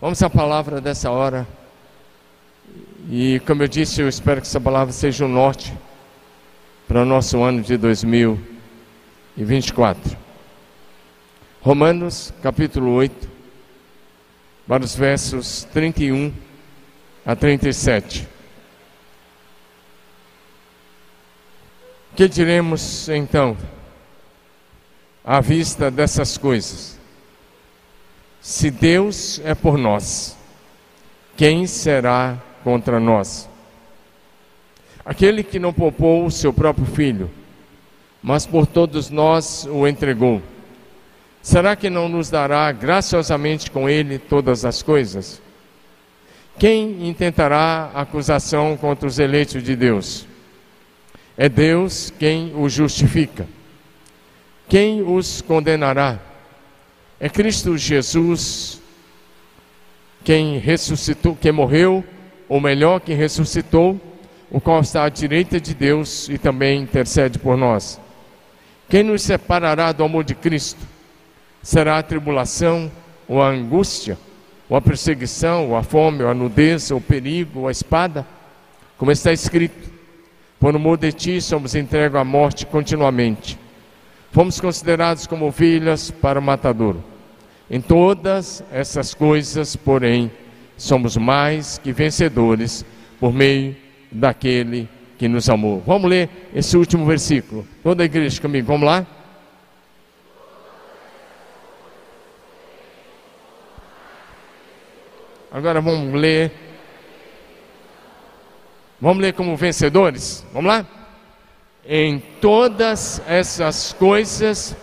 Vamos à palavra dessa hora. E como eu disse, eu espero que essa palavra seja o um norte para o nosso ano de 2024. Romanos capítulo 8, para os versos 31 a 37. Que diremos então à vista dessas coisas? Se Deus é por nós, quem será contra nós? Aquele que não poupou o seu próprio filho, mas por todos nós o entregou. Será que não nos dará graciosamente com ele todas as coisas? Quem intentará acusação contra os eleitos de Deus? É Deus quem os justifica. Quem os condenará? É Cristo Jesus quem ressuscitou, quem morreu, ou melhor, quem ressuscitou, o qual está à direita de Deus e também intercede por nós. Quem nos separará do amor de Cristo? Será a tribulação, ou a angústia, ou a perseguição, ou a fome, ou a nudez, ou o perigo, ou a espada? Como está escrito: por amor de ti somos entregues à morte continuamente. Fomos considerados como ovelhas para o matadouro. Em todas essas coisas, porém, somos mais que vencedores por meio daquele que nos amou. Vamos ler esse último versículo. Toda a igreja comigo, vamos lá? Agora vamos ler Vamos ler como vencedores? Vamos lá? Em todas essas coisas.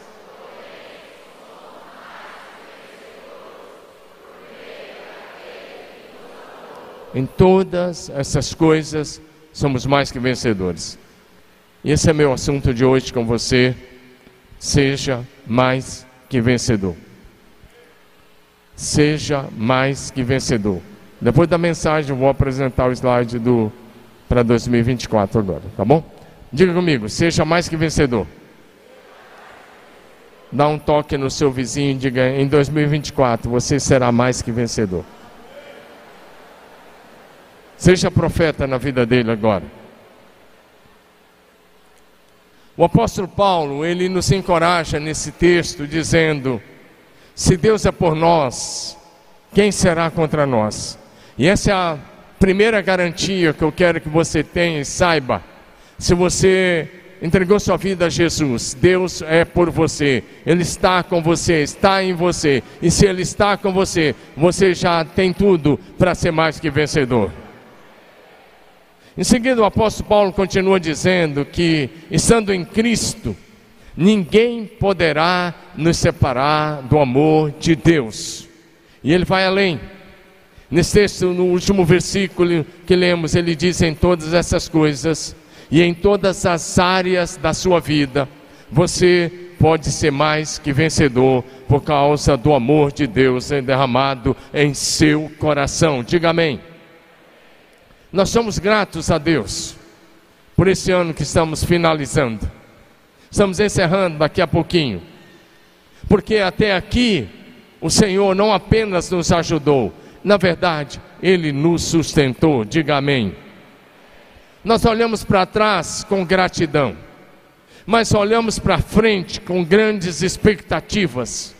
Em todas essas coisas somos mais que vencedores. E esse é meu assunto de hoje com você. Seja mais que vencedor. Seja mais que vencedor. Depois da mensagem, eu vou apresentar o slide do para 2024 agora, tá bom? Diga comigo, seja mais que vencedor. Dá um toque no seu vizinho e diga: em 2024 você será mais que vencedor. Seja profeta na vida dele agora. O apóstolo Paulo, ele nos encoraja nesse texto dizendo: se Deus é por nós, quem será contra nós? E essa é a primeira garantia que eu quero que você tenha e saiba: se você entregou sua vida a Jesus, Deus é por você, Ele está com você, está em você, e se Ele está com você, você já tem tudo para ser mais que vencedor. Em seguida, o apóstolo Paulo continua dizendo que, estando em Cristo, ninguém poderá nos separar do amor de Deus. E ele vai além. Nesse texto, no último versículo que lemos, ele diz: em todas essas coisas e em todas as áreas da sua vida, você pode ser mais que vencedor por causa do amor de Deus derramado em seu coração. Diga amém. Nós somos gratos a Deus por esse ano que estamos finalizando. Estamos encerrando daqui a pouquinho. Porque até aqui o Senhor não apenas nos ajudou, na verdade, Ele nos sustentou, diga amém. Nós olhamos para trás com gratidão, mas olhamos para frente com grandes expectativas,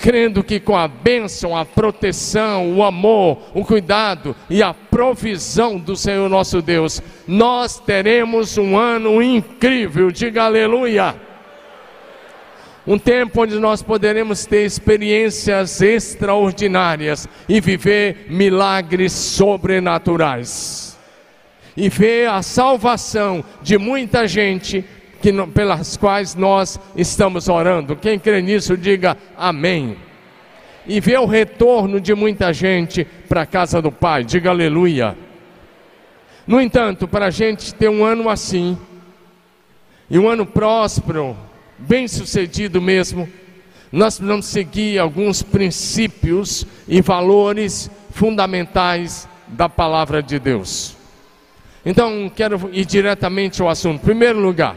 crendo que com a bênção, a proteção, o amor, o cuidado e a provisão do Senhor nosso Deus, nós teremos um ano incrível, diga aleluia um tempo onde nós poderemos ter experiências extraordinárias e viver milagres sobrenaturais. E ver a salvação de muita gente que, pelas quais nós estamos orando. Quem crê nisso, diga amém. E ver o retorno de muita gente para a casa do Pai, diga aleluia. No entanto, para a gente ter um ano assim, e um ano próspero, bem sucedido mesmo, nós precisamos seguir alguns princípios e valores fundamentais da palavra de Deus. Então, quero ir diretamente ao assunto. Em primeiro lugar,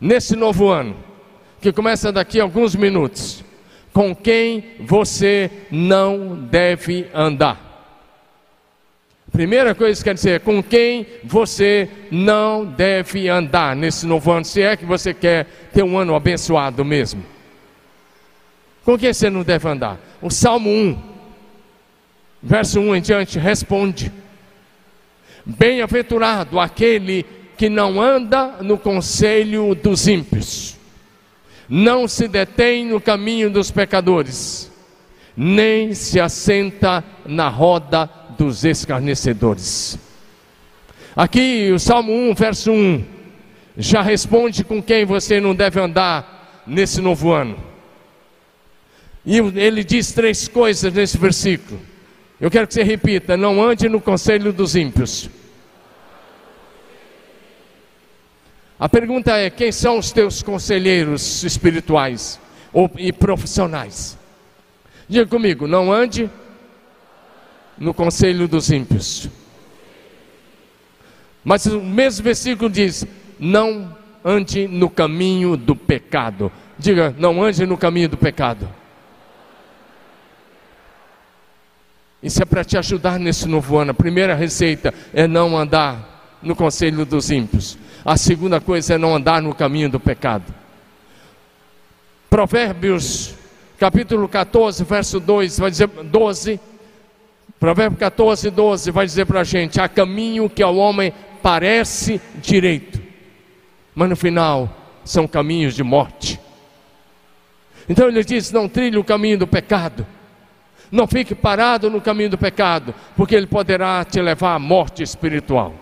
nesse novo ano, que começa daqui a alguns minutos, com quem você não deve andar. Primeira coisa que quer dizer, com quem você não deve andar nesse novo ano, se é que você quer ter um ano abençoado mesmo. Com quem você não deve andar? O Salmo 1, verso 1 em diante, responde: Bem-aventurado aquele que não anda no conselho dos ímpios, não se detém no caminho dos pecadores, nem se assenta na roda dos escarnecedores. Aqui o Salmo 1, verso 1, já responde com quem você não deve andar nesse novo ano. E ele diz três coisas nesse versículo. Eu quero que você repita: não ande no conselho dos ímpios. A pergunta é: quem são os teus conselheiros espirituais e profissionais? Diga comigo: não ande no conselho dos ímpios. Mas o mesmo versículo diz: não ande no caminho do pecado. Diga, não ande no caminho do pecado. Isso é para te ajudar nesse novo ano. A primeira receita é não andar no conselho dos ímpios. A segunda coisa é não andar no caminho do pecado. Provérbios, capítulo 14, verso 2, vai dizer 12, Provérbio 14, 12 vai dizer para a gente: há caminho que ao homem parece direito, mas no final são caminhos de morte. Então ele diz: não trilhe o caminho do pecado, não fique parado no caminho do pecado, porque ele poderá te levar à morte espiritual.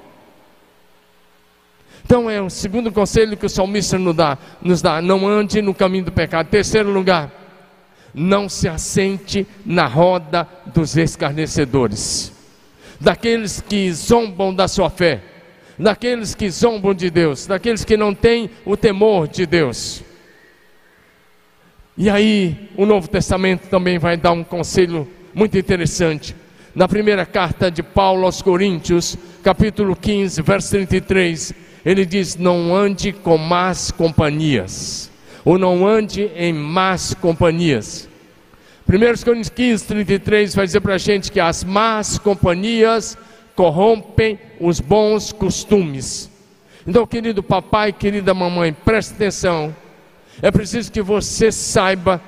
Então é o segundo conselho que o salmista nos dá, nos dá: não ande no caminho do pecado. Terceiro lugar, não se assente na roda dos escarnecedores, daqueles que zombam da sua fé, daqueles que zombam de Deus, daqueles que não têm o temor de Deus. E aí, o Novo Testamento também vai dar um conselho muito interessante. Na primeira carta de Paulo aos Coríntios, capítulo 15, verso 33, ele diz: Não ande com más companhias ou não ande em más companhias. 1 Coríntios 15, 33 vai dizer para a gente que as más companhias corrompem os bons costumes. Então, querido papai, querida mamãe, preste atenção. É preciso que você saiba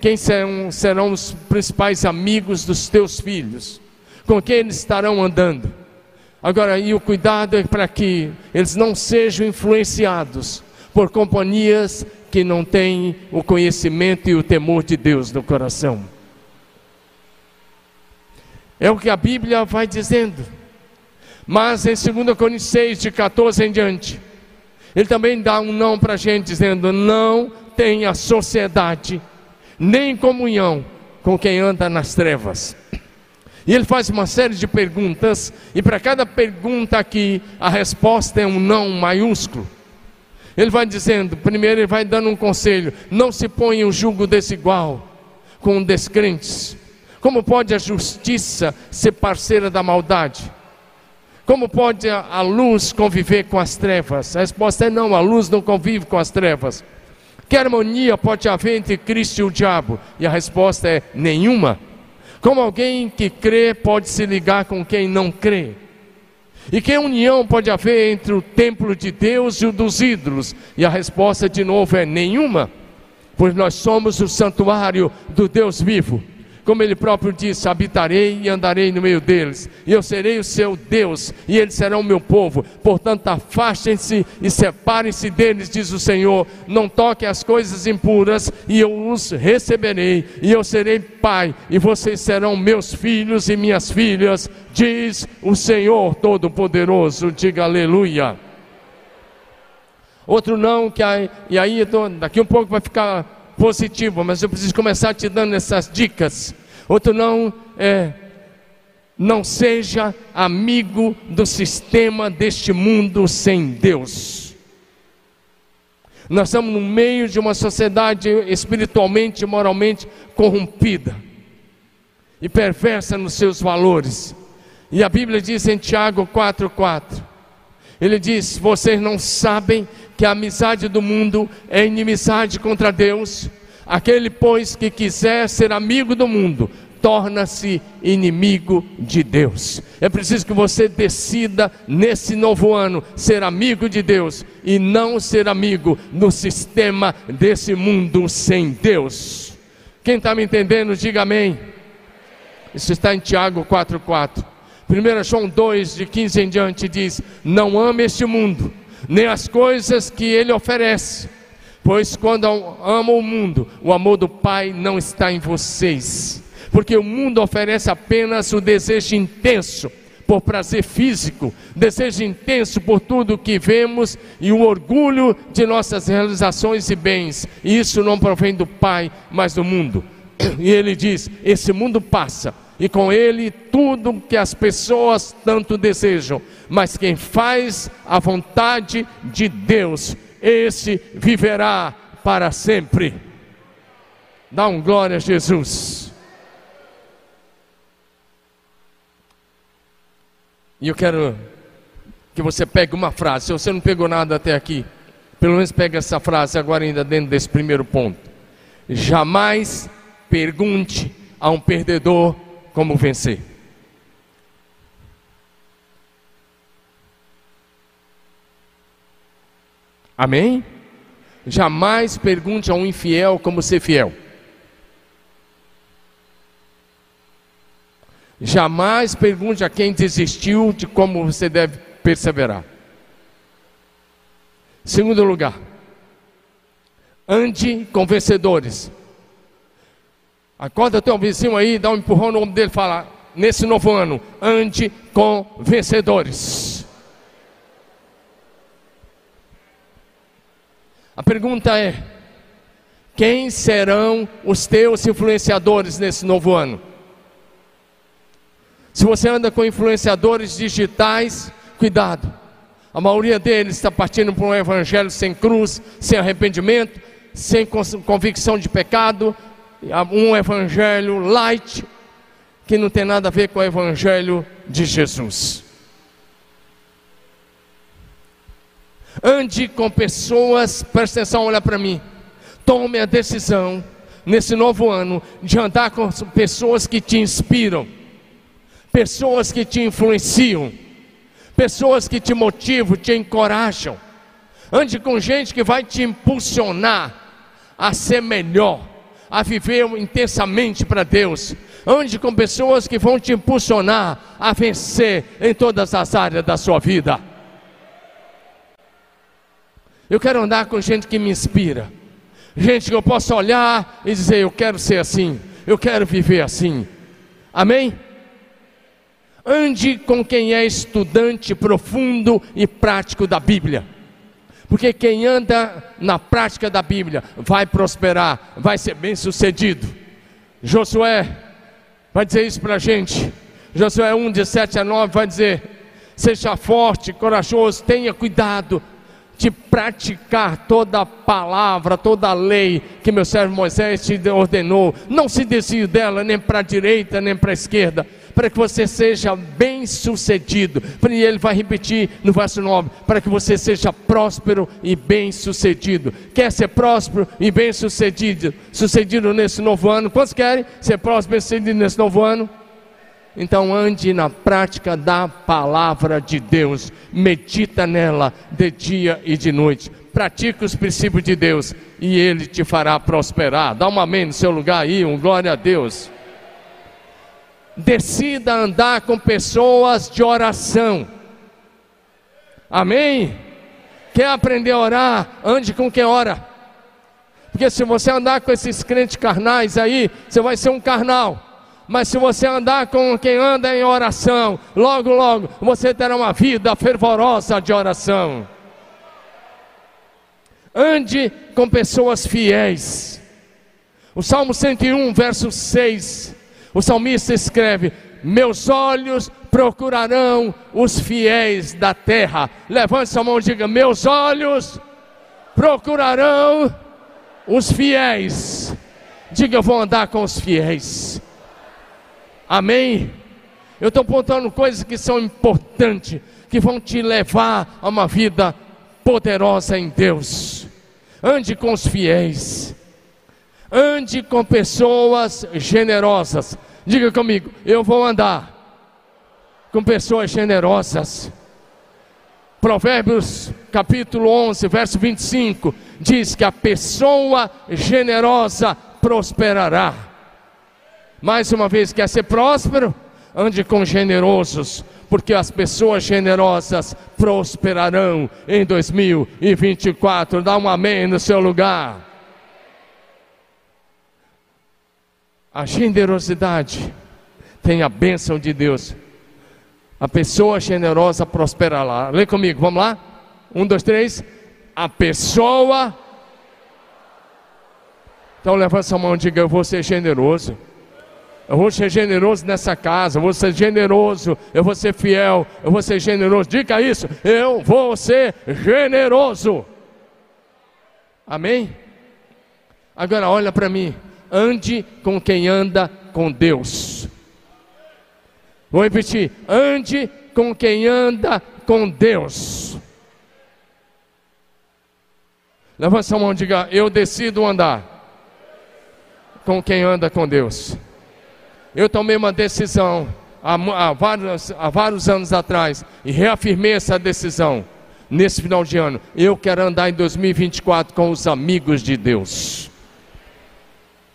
quem serão, serão os principais amigos dos teus filhos, com quem eles estarão andando. Agora, e o cuidado é para que eles não sejam influenciados por companhias que não têm o conhecimento e o temor de Deus no coração. É o que a Bíblia vai dizendo. Mas em 2 Coríntios 6, de 14 em diante, ele também dá um não para a gente, dizendo: não tenha sociedade, nem comunhão com quem anda nas trevas. E ele faz uma série de perguntas, e para cada pergunta aqui, a resposta é um não maiúsculo. Ele vai dizendo, primeiro ele vai dando um conselho: não se ponha um jugo desigual com descrentes. Como pode a justiça ser parceira da maldade? Como pode a luz conviver com as trevas? A resposta é não, a luz não convive com as trevas. Que harmonia pode haver entre Cristo e o diabo? E a resposta é nenhuma. Como alguém que crê pode se ligar com quem não crê? E que união pode haver entre o templo de Deus e o dos ídolos? E a resposta de novo é nenhuma, pois nós somos o santuário do Deus vivo. Como ele próprio disse: habitarei e andarei no meio deles, e eu serei o seu Deus, e eles serão o meu povo. Portanto, afastem-se e separem-se deles, diz o Senhor. Não toquem as coisas impuras, e eu os receberei, e eu serei pai, e vocês serão meus filhos e minhas filhas, diz o Senhor Todo-Poderoso. Diga aleluia. Outro não, que aí, e aí daqui um pouco vai ficar positivo, mas eu preciso começar te dando essas dicas. Outro não é não seja amigo do sistema deste mundo sem Deus. Nós estamos no meio de uma sociedade espiritualmente e moralmente corrompida e perversa nos seus valores. E a Bíblia diz em Tiago 4,4: Ele diz: Vocês não sabem que a amizade do mundo é inimizade contra Deus? Aquele, pois, que quiser ser amigo do mundo, torna-se inimigo de Deus. É preciso que você decida nesse novo ano ser amigo de Deus e não ser amigo no sistema desse mundo sem Deus. Quem está me entendendo, diga amém. Isso está em Tiago 4,4. 1 João 2, de 15 em diante, diz: Não ame este mundo, nem as coisas que ele oferece Pois quando amam o mundo, o amor do Pai não está em vocês. Porque o mundo oferece apenas o desejo intenso por prazer físico, desejo intenso por tudo que vemos e o orgulho de nossas realizações e bens. E isso não provém do Pai, mas do mundo. E ele diz: esse mundo passa, e com ele tudo que as pessoas tanto desejam, mas quem faz a vontade de Deus esse viverá para sempre. Dá um glória a Jesus. E eu quero que você pegue uma frase. Se você não pegou nada até aqui, pelo menos pegue essa frase agora ainda dentro desse primeiro ponto. Jamais pergunte a um perdedor como vencer. Amém? Jamais pergunte a um infiel como ser fiel. Jamais pergunte a quem desistiu de como você deve perseverar. Segundo lugar, ande com vencedores. Acorda teu vizinho aí, dá um empurrão no ombro dele e fala: nesse novo ano, ande com vencedores. A pergunta é: quem serão os teus influenciadores nesse novo ano? Se você anda com influenciadores digitais, cuidado. A maioria deles está partindo para um evangelho sem cruz, sem arrependimento, sem convicção de pecado, um evangelho light, que não tem nada a ver com o evangelho de Jesus. Ande com pessoas, presta atenção, olha para mim. Tome a decisão nesse novo ano de andar com pessoas que te inspiram, pessoas que te influenciam, pessoas que te motivam, te encorajam. Ande com gente que vai te impulsionar a ser melhor, a viver intensamente para Deus. Ande com pessoas que vão te impulsionar a vencer em todas as áreas da sua vida. Eu quero andar com gente que me inspira. Gente que eu possa olhar e dizer: Eu quero ser assim. Eu quero viver assim. Amém? Ande com quem é estudante profundo e prático da Bíblia. Porque quem anda na prática da Bíblia vai prosperar, vai ser bem sucedido. Josué vai dizer isso para a gente. Josué 1, de 7 a 9 vai dizer: Seja forte, corajoso, tenha cuidado de praticar toda a palavra, toda a lei que meu servo Moisés te ordenou. Não se desvie dela, nem para a direita, nem para a esquerda, para que você seja bem sucedido. E ele vai repetir no verso 9: para que você seja próspero e bem sucedido. Quer ser próspero e bem sucedido, sucedido nesse novo ano? Quantos querem ser próspero e bem sucedido nesse novo ano? Então ande na prática da palavra de Deus, medita nela de dia e de noite, pratique os princípios de Deus e Ele te fará prosperar. Dá um amém no seu lugar aí, um glória a Deus. Decida andar com pessoas de oração. Amém? Quer aprender a orar? Ande com quem ora. Porque se você andar com esses crentes carnais aí, você vai ser um carnal. Mas se você andar com quem anda em oração, logo, logo você terá uma vida fervorosa de oração. Ande com pessoas fiéis. O Salmo 101, verso 6, o salmista escreve: Meus olhos procurarão os fiéis da terra. Levante sua mão e diga: Meus olhos procurarão os fiéis. Diga: Eu vou andar com os fiéis. Amém? Eu estou apontando coisas que são importantes, que vão te levar a uma vida poderosa em Deus. Ande com os fiéis. Ande com pessoas generosas. Diga comigo, eu vou andar com pessoas generosas. Provérbios capítulo 11, verso 25 diz que a pessoa generosa prosperará. Mais uma vez, quer ser próspero? Ande com generosos, porque as pessoas generosas prosperarão em 2024. Dá um amém no seu lugar. A generosidade tem a bênção de Deus. A pessoa generosa prosperará. Lê comigo, vamos lá? Um, dois, três. A pessoa. Então levanta sua mão e diga: Eu vou ser generoso. Eu vou ser generoso nessa casa, eu vou ser generoso, eu vou ser fiel, eu vou ser generoso. Diga isso, eu vou ser generoso. Amém? Agora olha para mim, ande com quem anda com Deus. Vou repetir, ande com quem anda com Deus. Levanta sua mão e diga: Eu decido andar com quem anda com Deus eu tomei uma decisão há, há, vários, há vários anos atrás e reafirmei essa decisão nesse final de ano. Eu quero andar em 2024 com os amigos de Deus.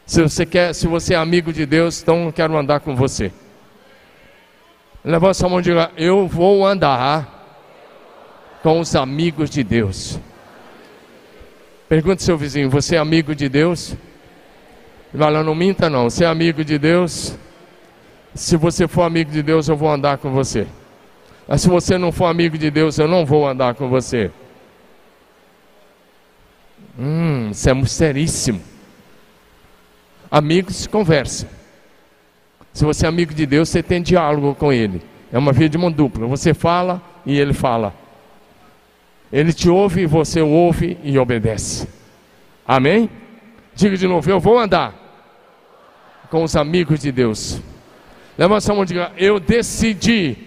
Se você quer, se você é amigo de Deus, então eu quero andar com você. Levanta sua mão e diga: Eu vou andar com os amigos de Deus. Pergunte seu vizinho: Você é amigo de Deus? Vai lá, não minta não. Você é amigo de Deus? Se você for amigo de Deus, eu vou andar com você. Mas se você não for amigo de Deus, eu não vou andar com você. Hum, isso é seríssimo. Amigos conversam. Se você é amigo de Deus, você tem diálogo com Ele. É uma via de mão dupla. Você fala e Ele fala. Ele te ouve você ouve e obedece. Amém? Diga de novo: eu vou andar com os amigos de Deus. Levanta sua mão e diga: Eu decidi.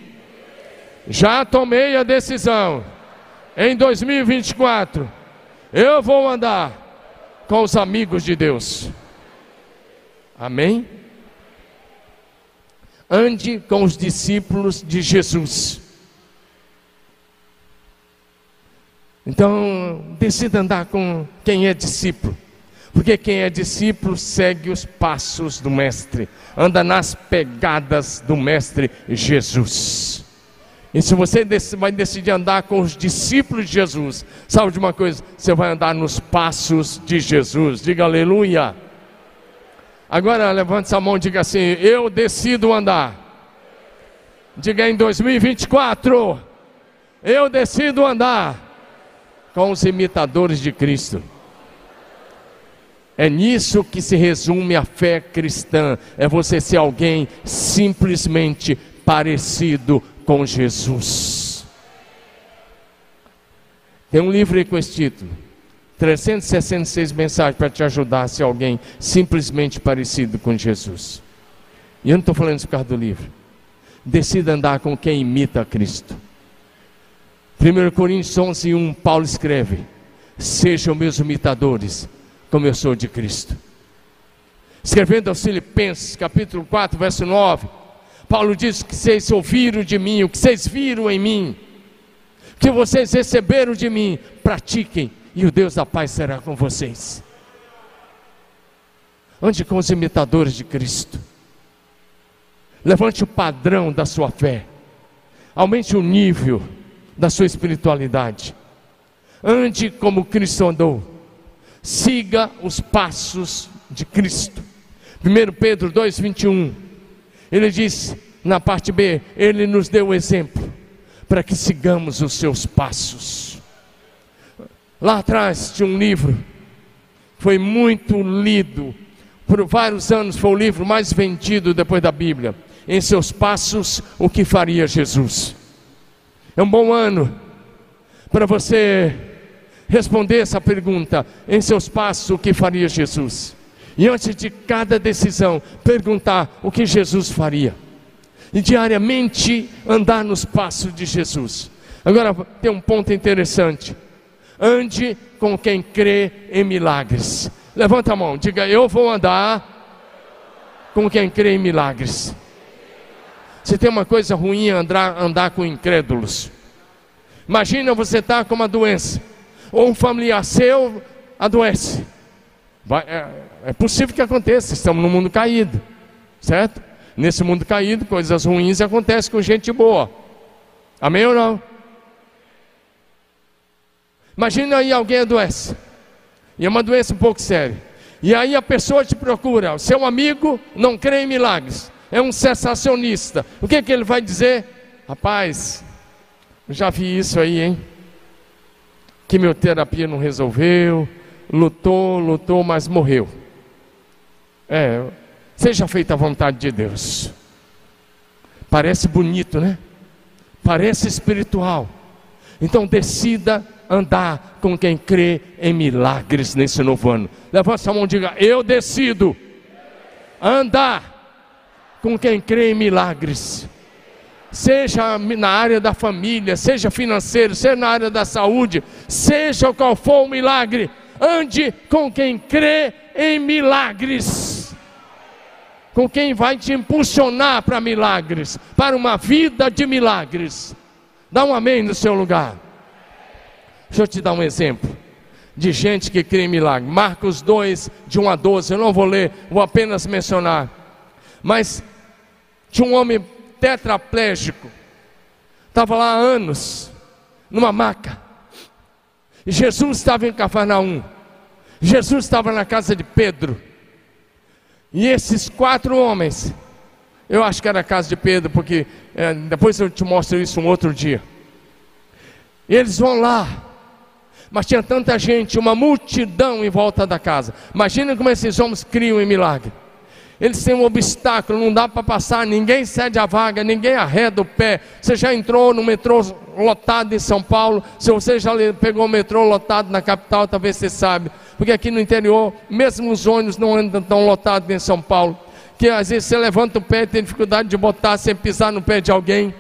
Já tomei a decisão. Em 2024, eu vou andar com os amigos de Deus. Amém? Ande com os discípulos de Jesus. Então, decida andar com quem é discípulo. Porque quem é discípulo segue os passos do Mestre, anda nas pegadas do Mestre Jesus. E se você vai decidir andar com os discípulos de Jesus, sabe de uma coisa? Você vai andar nos passos de Jesus. Diga aleluia. Agora levante a mão e diga assim: Eu decido andar. Diga em 2024: Eu decido andar com os imitadores de Cristo. É nisso que se resume a fé cristã: é você ser alguém simplesmente parecido com Jesus. Tem um livro aí com esse título: 366 mensagens para te ajudar a ser alguém simplesmente parecido com Jesus. E eu não estou falando isso por causa do livro. Decida andar com quem imita Cristo. 1 Coríntios 11, 1, Paulo escreve: Sejam meus imitadores como eu sou de Cristo. Escrevendo aos Filipenses, capítulo 4, verso 9, Paulo diz que vocês ouviram de mim, o que vocês viram em mim, o que vocês receberam de mim, pratiquem, e o Deus da paz será com vocês. Ande com os imitadores de Cristo. Levante o padrão da sua fé. Aumente o nível da sua espiritualidade. Ande como Cristo andou siga os passos de Cristo. 1 Pedro 2,21, ele diz na parte B: Ele nos deu o exemplo para que sigamos os seus passos. Lá atrás tinha um livro, foi muito lido, por vários anos foi o livro mais vendido depois da Bíblia. Em seus passos, o que faria Jesus? É um bom ano para você responder essa pergunta em seus passos: o que faria Jesus? E antes de cada decisão, perguntar o que Jesus faria. E diariamente andar nos passos de Jesus. Agora tem um ponto interessante. Ande com quem crê em milagres. Levanta a mão, diga: Eu vou andar com quem crê em milagres. Se tem uma coisa ruim andar, andar com incrédulos. Imagina você estar tá com uma doença, ou um familiar seu adoece. Vai, é, é possível que aconteça, estamos no mundo caído, certo? Nesse mundo caído, coisas ruins acontecem com gente boa. Amém ou não? Imagina aí alguém adoece. E é uma doença um pouco séria. E aí a pessoa te procura, o seu amigo não crê em milagres, é um sensacionista. O que, é que ele vai dizer? Rapaz, já vi isso aí, hein? Quimioterapia não resolveu, lutou, lutou, mas morreu. É, seja feita a vontade de Deus. Parece bonito, né? Parece espiritual. Então decida andar com quem crê em milagres nesse novo ano. Levanta a mão e diga: Eu decido andar com quem crê em milagres. Seja na área da família, seja financeiro, seja na área da saúde, seja qual for o milagre, ande com quem crê em milagres. Com quem vai te impulsionar para milagres, para uma vida de milagres. Dá um amém no seu lugar. Deixa eu te dar um exemplo de gente que crê em milagre. Marcos 2, de 1 a 12. Eu não vou ler, vou apenas mencionar. Mas tinha um homem tetraplégico, estava lá há anos, numa maca. E Jesus estava em Cafarnaum. Jesus estava na casa de Pedro. E esses quatro homens, eu acho que era a casa de Pedro, porque é, depois eu te mostro isso um outro dia. Eles vão lá, mas tinha tanta gente, uma multidão em volta da casa. Imagina como esses homens criam em milagre. Eles têm um obstáculo, não dá para passar, ninguém cede a vaga, ninguém arreda o pé. Você já entrou no metrô lotado em São Paulo? Se você já pegou o metrô lotado na capital, talvez você sabe. Porque aqui no interior, mesmo os ônibus não andam tão lotados em São Paulo. Que às vezes você levanta o pé e tem dificuldade de botar sem pisar no pé de alguém.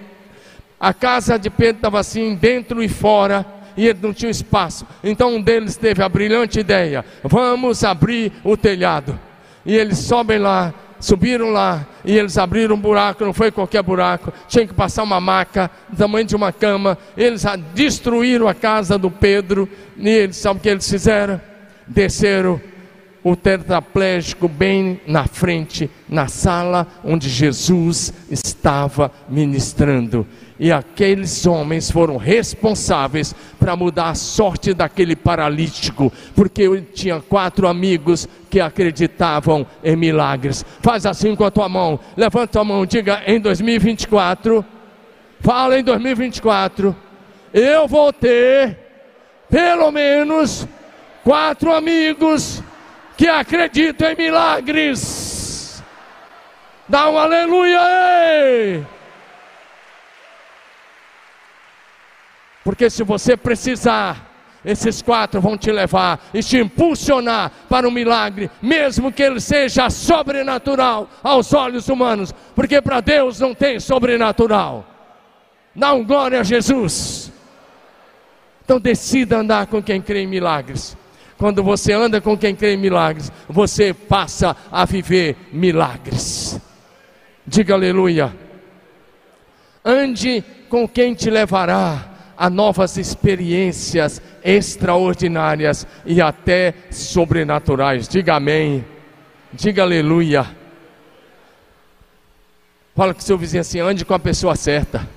A casa de Pedro estava assim, dentro e fora e ele não tinha espaço. Então um deles teve a brilhante ideia: vamos abrir o telhado. E eles sobem lá, subiram lá e eles abriram um buraco, não foi qualquer buraco, tinha que passar uma maca do tamanho de uma cama. Eles destruíram a casa do Pedro e eles sabe o que eles fizeram? Desceram o tetraplégico bem na frente, na sala onde Jesus estava ministrando e aqueles homens foram responsáveis para mudar a sorte daquele paralítico, porque eu tinha quatro amigos que acreditavam em milagres. Faz assim com a tua mão, levanta a mão, diga em 2024, fala em 2024, eu vou ter pelo menos quatro amigos que acreditam em milagres. Dá um aleluia! Ei! Porque se você precisar, esses quatro vão te levar e te impulsionar para um milagre, mesmo que ele seja sobrenatural aos olhos humanos, porque para Deus não tem sobrenatural. Dá um glória a Jesus. Então decida andar com quem crê em milagres. Quando você anda com quem crê em milagres, você passa a viver milagres. Diga aleluia. Ande com quem te levará a novas experiências extraordinárias e até sobrenaturais. Diga amém. Diga aleluia. Fala com seu vizinho assim: ande com a pessoa certa.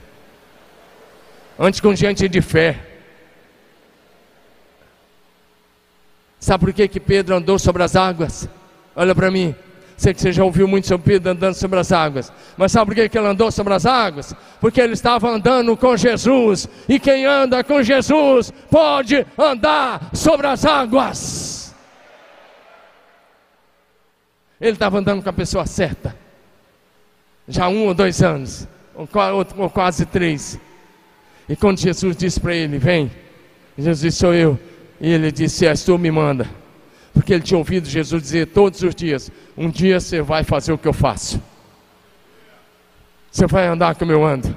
Ande com gente de fé. Sabe por que, que Pedro andou sobre as águas? Olha para mim. Sei que você já ouviu muito sobre Pedro andando sobre as águas. Mas sabe por que ele andou sobre as águas? Porque ele estava andando com Jesus. E quem anda com Jesus pode andar sobre as águas. Ele estava andando com a pessoa certa. Já um ou dois anos. Ou, ou quase três. E quando Jesus disse para ele: Vem. Jesus disse: Sou eu. E ele disse: És tu, me manda. Porque ele tinha ouvido Jesus dizer todos os dias: Um dia você vai fazer o que eu faço. Você vai andar como eu ando.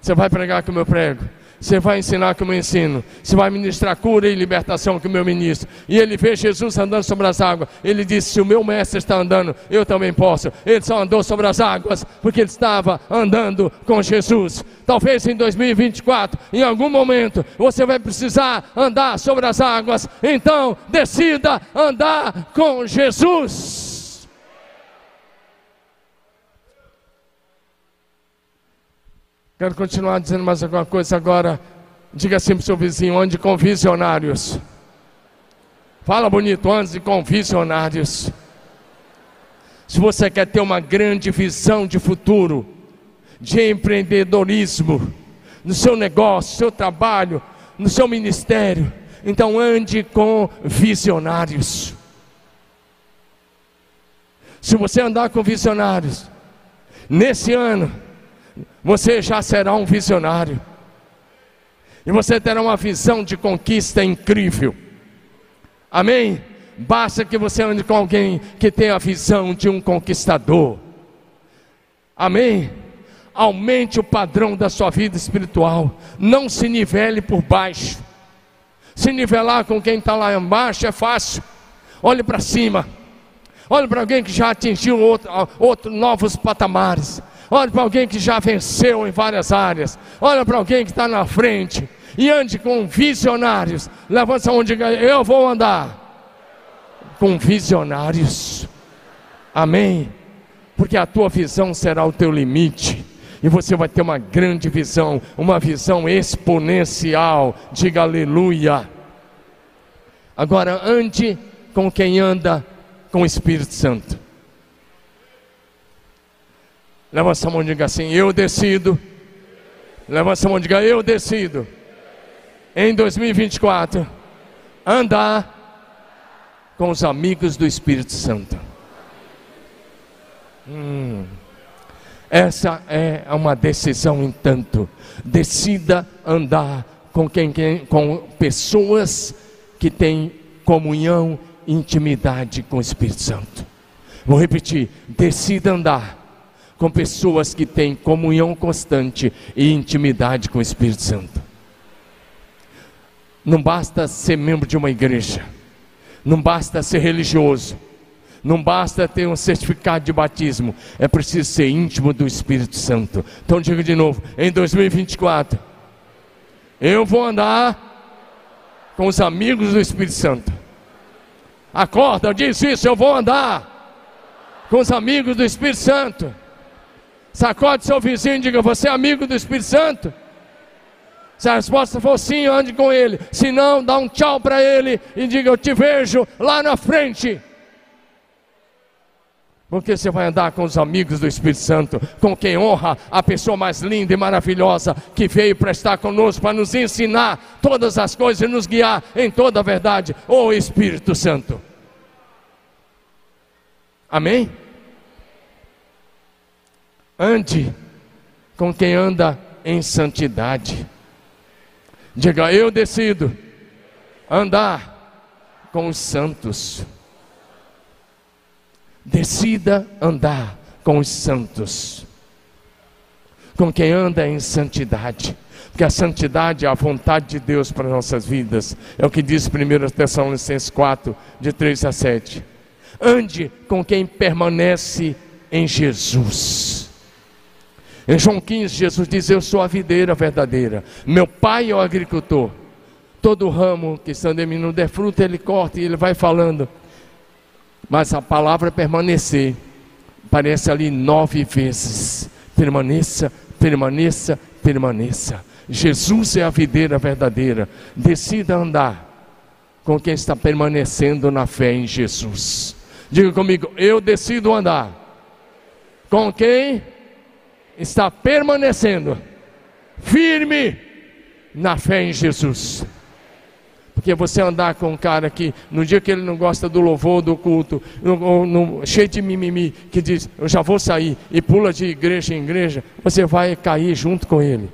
Você vai pregar como eu prego. Você vai ensinar como eu ensino. Você vai ministrar cura e libertação como eu ministro. E ele vê Jesus andando sobre as águas. Ele disse: Se o meu mestre está andando, eu também posso. Ele só andou sobre as águas porque ele estava andando com Jesus. Talvez em 2024, em algum momento, você vai precisar andar sobre as águas. Então, decida andar com Jesus. Quero continuar dizendo mais alguma coisa agora. Diga assim para o seu vizinho: ande com visionários. Fala bonito, ande com visionários. Se você quer ter uma grande visão de futuro, de empreendedorismo, no seu negócio, no seu trabalho, no seu ministério, então ande com visionários. Se você andar com visionários, nesse ano, você já será um visionário. E você terá uma visão de conquista incrível. Amém? Basta que você ande com alguém que tenha a visão de um conquistador. Amém? Aumente o padrão da sua vida espiritual. Não se nivele por baixo. Se nivelar com quem está lá embaixo é fácil. Olhe para cima. Olhe para alguém que já atingiu outro, outro, novos patamares. Olhe para alguém que já venceu em várias áreas. Olha para alguém que está na frente. E ande com visionários. Levanta e diga: Eu vou andar com visionários. Amém. Porque a tua visão será o teu limite. E você vai ter uma grande visão, uma visão exponencial. Diga aleluia. Agora ande com quem anda com o Espírito Santo. Levanta a mão e diga assim: Eu decido. Levanta a mão e diga: Eu decido. Em 2024, andar com os amigos do Espírito Santo. Hum. Essa é uma decisão, entanto. Decida andar com quem, quem com pessoas que têm comunhão, intimidade com o Espírito Santo. Vou repetir: decida andar com pessoas que têm comunhão constante e intimidade com o Espírito Santo. Não basta ser membro de uma igreja, não basta ser religioso, não basta ter um certificado de batismo, é preciso ser íntimo do Espírito Santo. Então diga de novo, em 2024, eu vou andar com os amigos do Espírito Santo. Acorda, diz isso, eu vou andar com os amigos do Espírito Santo. Sacode seu vizinho e diga: Você é amigo do Espírito Santo? Se a resposta for sim, ande com ele. Se não, dá um tchau para ele e diga: Eu te vejo lá na frente. Porque você vai andar com os amigos do Espírito Santo, com quem honra a pessoa mais linda e maravilhosa que veio para estar conosco, para nos ensinar todas as coisas e nos guiar em toda a verdade, o Espírito Santo. Amém? Ande com quem anda em santidade. Diga, eu decido andar com os santos. Decida andar com os santos. Com quem anda em santidade. Porque a santidade é a vontade de Deus para nossas vidas. É o que diz 1 Tessalonicenses 4, de 3 a 7. Ande com quem permanece em Jesus. Em João 15, Jesus diz: Eu sou a videira verdadeira, meu pai é o agricultor. Todo ramo que estando em mim não der fruto, ele corta e ele vai falando. Mas a palavra permanecer, aparece ali nove vezes: permaneça, permaneça, permaneça. Jesus é a videira verdadeira. Decida andar com quem está permanecendo na fé em Jesus. Diga comigo, eu decido andar com quem está permanecendo firme na fé em Jesus. Porque você andar com um cara que no dia que ele não gosta do louvor, do culto, no, no, cheio de mimimi, que diz, eu já vou sair, e pula de igreja em igreja, você vai cair junto com ele.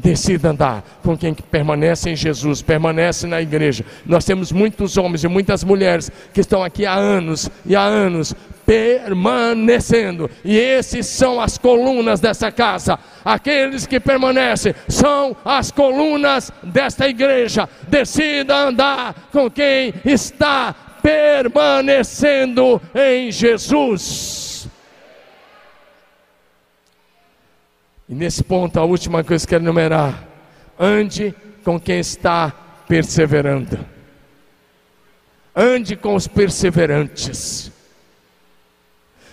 Decida andar com quem permanece em Jesus, permanece na igreja. Nós temos muitos homens e muitas mulheres que estão aqui há anos e há anos permanecendo. E esses são as colunas dessa casa. Aqueles que permanecem são as colunas desta igreja. Decida andar com quem está permanecendo em Jesus. E nesse ponto, a última coisa que eu quero enumerar: ande com quem está perseverando. Ande com os perseverantes.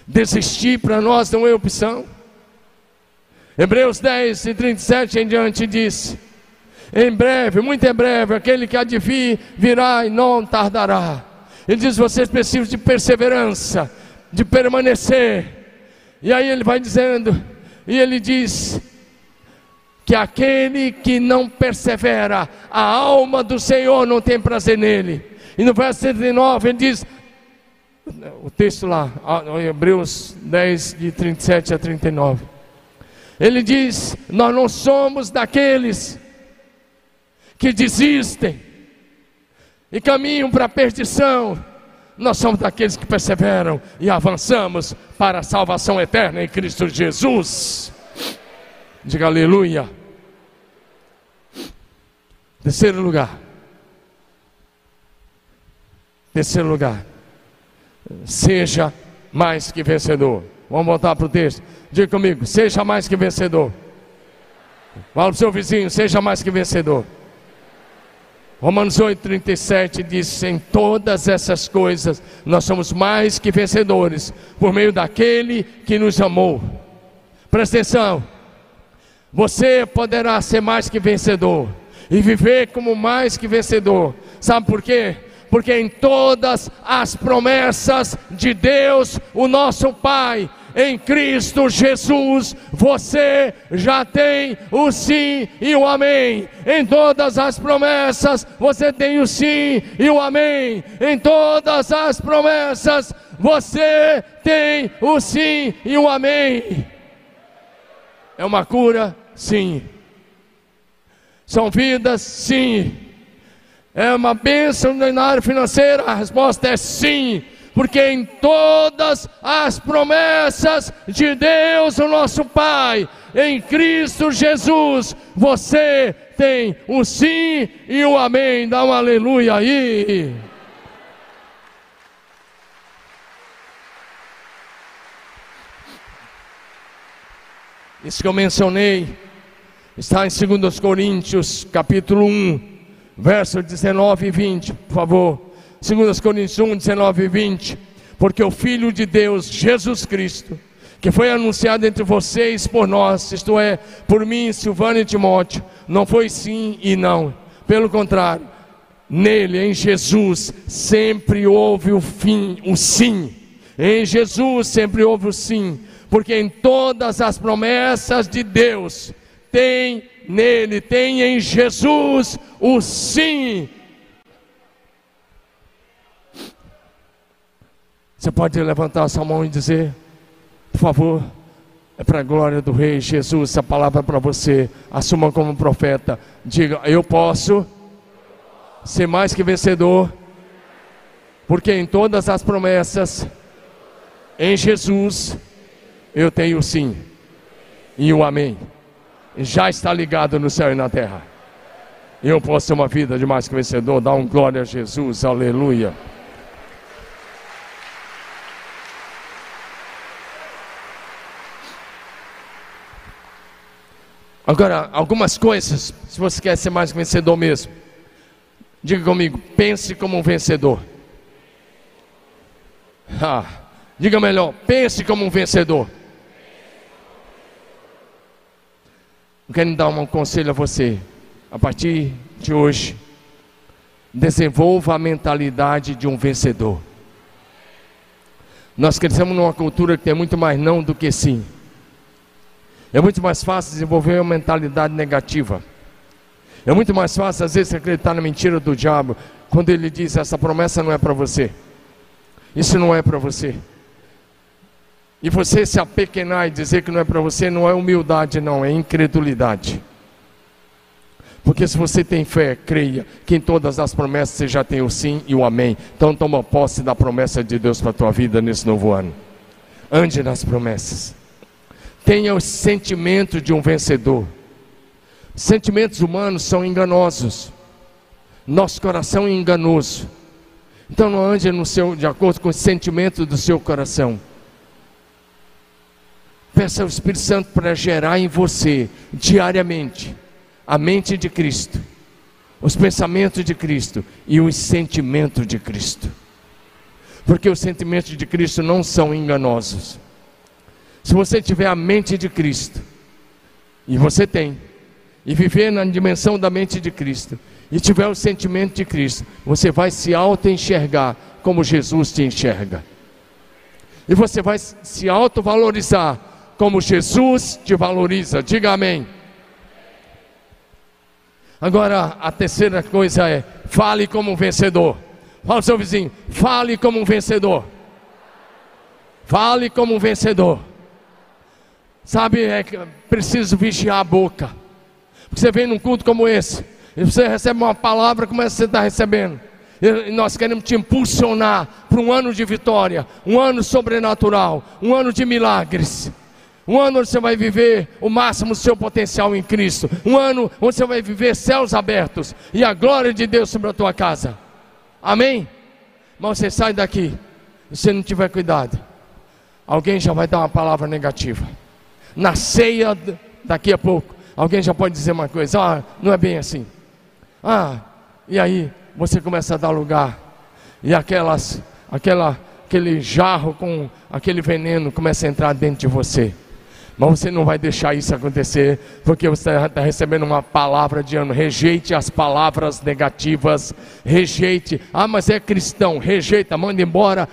Desistir para nós não é opção. Hebreus 10 e 37 em diante diz: Em breve, muito em breve, aquele que há de vir virá e não tardará. Ele diz: Vocês precisam de perseverança, de permanecer. E aí ele vai dizendo, e ele diz: que aquele que não persevera, a alma do Senhor não tem prazer nele. E no verso 39 ele diz: o texto lá, Hebreus 10, de 37 a 39. Ele diz: Nós não somos daqueles que desistem e caminham para a perdição. Nós somos daqueles que perseveram e avançamos para a salvação eterna em Cristo Jesus. Diga aleluia. Terceiro lugar. Terceiro lugar seja mais que vencedor. Vamos voltar para o texto. Diga comigo, seja mais que vencedor. Fala para o seu vizinho, seja mais que vencedor. Romanos 8,37 diz: Em todas essas coisas nós somos mais que vencedores, por meio daquele que nos amou. Presta atenção, você poderá ser mais que vencedor e viver como mais que vencedor. Sabe por quê? porque em todas as promessas de Deus, o nosso Pai, em Cristo Jesus, você já tem o sim e o amém. Em todas as promessas, você tem o sim e o amém. Em todas as promessas, você tem o sim e o amém. É uma cura? Sim. São vidas? Sim. É uma bênção área financeira? A resposta é sim, porque em todas as promessas de Deus, o nosso Pai, em Cristo Jesus, você tem o sim e o amém. Dá um aleluia aí. Isso que eu mencionei está em 2 Coríntios, capítulo 1 verso 19 e 20, por favor. 2 Coríntios 1, 19 e 20. Porque o Filho de Deus, Jesus Cristo, que foi anunciado entre vocês por nós, isto é, por mim, Silvano e Timóteo, não foi sim e não. Pelo contrário, nele, em Jesus, sempre houve o fim, o sim. Em Jesus sempre houve o sim, porque em todas as promessas de Deus tem nele, tem em Jesus o sim. Você pode levantar a sua mão e dizer, por favor, é para a glória do Rei Jesus, essa palavra é para você. Assuma como profeta. Diga, eu posso ser mais que vencedor, porque em todas as promessas, em Jesus, eu tenho sim e o amém já está ligado no céu e na terra. Eu posso ter uma vida de mais que vencedor. Dá um glória a Jesus, aleluia. Agora, algumas coisas, se você quer ser mais vencedor mesmo, diga comigo, pense como um vencedor. Ah, diga melhor, pense como um vencedor. Eu quero dar um conselho a você. A partir de hoje, desenvolva a mentalidade de um vencedor. Nós crescemos numa cultura que tem muito mais não do que sim. É muito mais fácil desenvolver uma mentalidade negativa. É muito mais fácil, às vezes, acreditar na mentira do diabo, quando ele diz: essa promessa não é para você. Isso não é para você. E você se apequenar e dizer que não é para você, não é humildade, não, é incredulidade. Porque se você tem fé, creia que em todas as promessas você já tem o sim e o amém. Então toma posse da promessa de Deus para a tua vida nesse novo ano. ande nas promessas. Tenha o sentimento de um vencedor. Sentimentos humanos são enganosos. Nosso coração é enganoso. Então não ande no seu, de acordo com o sentimento do seu coração. Peça ao Espírito Santo para gerar em você diariamente a mente de Cristo, os pensamentos de Cristo e os sentimentos de Cristo. Porque os sentimentos de Cristo não são enganosos. Se você tiver a mente de Cristo, e você tem, e viver na dimensão da mente de Cristo, e tiver o sentimento de Cristo, você vai se auto-enxergar como Jesus te enxerga. E você vai se auto-valorizar como Jesus te valoriza. Diga amém. Agora, a terceira coisa é: fale como um vencedor. Fala ao seu vizinho: fale como um vencedor. Fale como um vencedor. Sabe, é preciso vigiar a boca. Porque você vem num culto como esse, e você recebe uma palavra como essa você está recebendo. E nós queremos te impulsionar para um ano de vitória, um ano sobrenatural, um ano de milagres. Um ano onde você vai viver o máximo do seu potencial em Cristo. Um ano onde você vai viver céus abertos e a glória de Deus sobre a tua casa. Amém? Mas você sai daqui, se não tiver cuidado, alguém já vai dar uma palavra negativa na ceia daqui a pouco, alguém já pode dizer uma coisa: ah, não é bem assim. Ah, e aí você começa a dar lugar, e aquelas, aquela, aquele jarro com aquele veneno começa a entrar dentro de você. Mas você não vai deixar isso acontecer, porque você está recebendo uma palavra de ano. Rejeite as palavras negativas, rejeite. Ah, mas é cristão, rejeita, manda embora.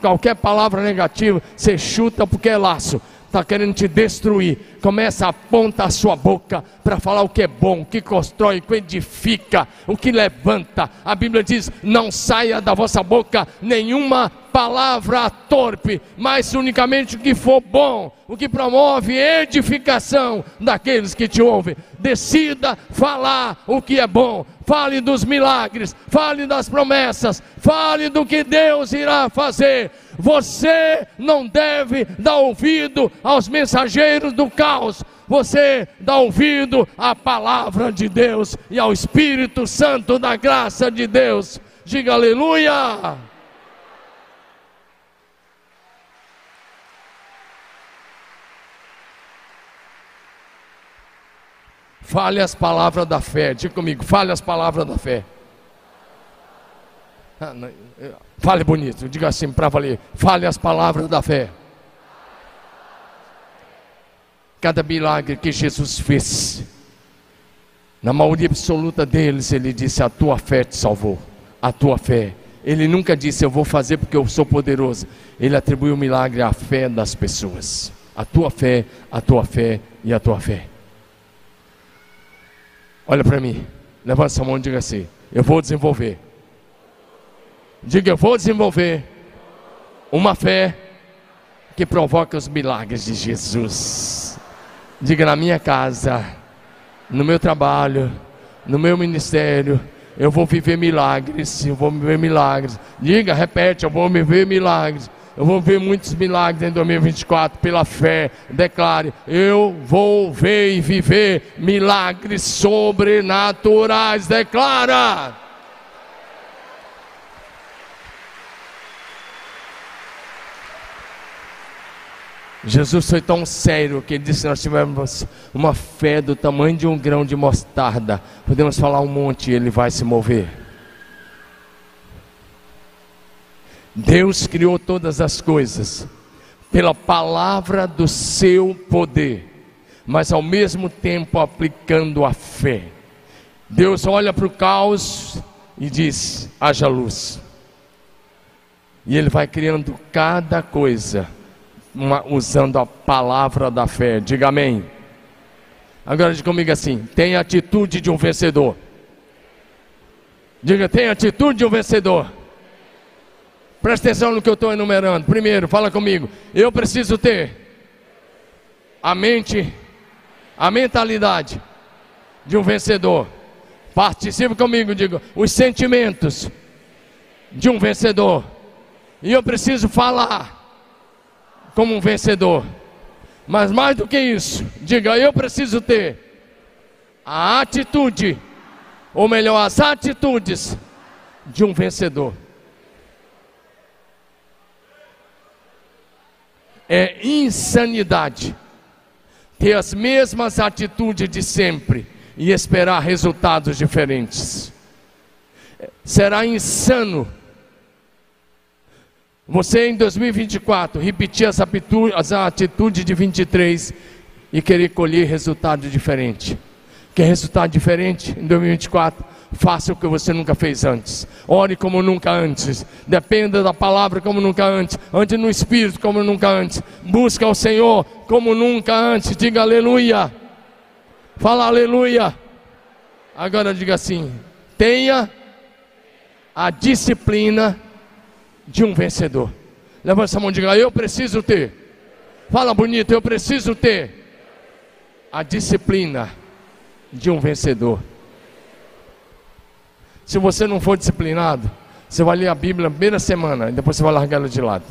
Qualquer palavra negativa, você chuta porque é laço está querendo te destruir, começa a apontar a sua boca para falar o que é bom, o que constrói, o que edifica, o que levanta. A Bíblia diz: não saia da vossa boca nenhuma palavra torpe, mas unicamente o que for bom, o que promove edificação daqueles que te ouvem. Decida falar o que é bom, fale dos milagres, fale das promessas, fale do que Deus irá fazer. Você não deve dar ouvido aos mensageiros do caos, você dá ouvido à palavra de Deus e ao Espírito Santo da graça de Deus. Diga aleluia! Fale as palavras da fé. Diga comigo, fale as palavras da fé. Ah, fale bonito, diga assim para valer. Fale as palavras da fé. Cada milagre que Jesus fez, na maioria absoluta deles, ele disse: A tua fé te salvou. A tua fé. Ele nunca disse: Eu vou fazer porque eu sou poderoso. Ele atribuiu o milagre à fé das pessoas. A tua fé, a tua fé e a tua fé. Olha para mim. Levanta sua mão e diga assim: Eu vou desenvolver. Diga, eu vou desenvolver uma fé que provoca os milagres de Jesus. Diga na minha casa, no meu trabalho, no meu ministério, eu vou viver milagres, eu vou viver milagres. Diga, repete, eu vou viver milagres. Eu vou ver muitos milagres em 2024 pela fé. Declare: Eu vou ver e viver milagres sobrenaturais. Declara. Jesus foi tão sério que ele disse: Nós tivemos uma fé do tamanho de um grão de mostarda. Podemos falar um monte e ele vai se mover. Deus criou todas as coisas pela palavra do seu poder, mas ao mesmo tempo aplicando a fé. Deus olha para o caos e diz: haja luz. E Ele vai criando cada coisa, uma, usando a palavra da fé. Diga amém. Agora diga comigo assim: tem atitude de um vencedor. Diga, tem atitude de um vencedor. Presta atenção no que eu estou enumerando. Primeiro, fala comigo. Eu preciso ter a mente, a mentalidade de um vencedor. Participe comigo, digo, os sentimentos de um vencedor. E eu preciso falar como um vencedor. Mas mais do que isso, diga: eu preciso ter a atitude, ou melhor, as atitudes de um vencedor. É insanidade ter as mesmas atitudes de sempre e esperar resultados diferentes. Será insano você em 2024 repetir as atitudes de 23 e querer colher resultado diferente. Quer resultado diferente em 2024? Faça o que você nunca fez antes. Ore como nunca antes. Dependa da palavra como nunca antes. Ande no Espírito como nunca antes. Busca o Senhor como nunca antes. Diga aleluia. Fala aleluia. Agora diga assim: tenha a disciplina de um vencedor. Levanta essa mão e diga: Eu preciso ter. Fala bonito, eu preciso ter a disciplina de um vencedor. Se você não for disciplinado, você vai ler a Bíblia na primeira semana e depois você vai largar ela de lado.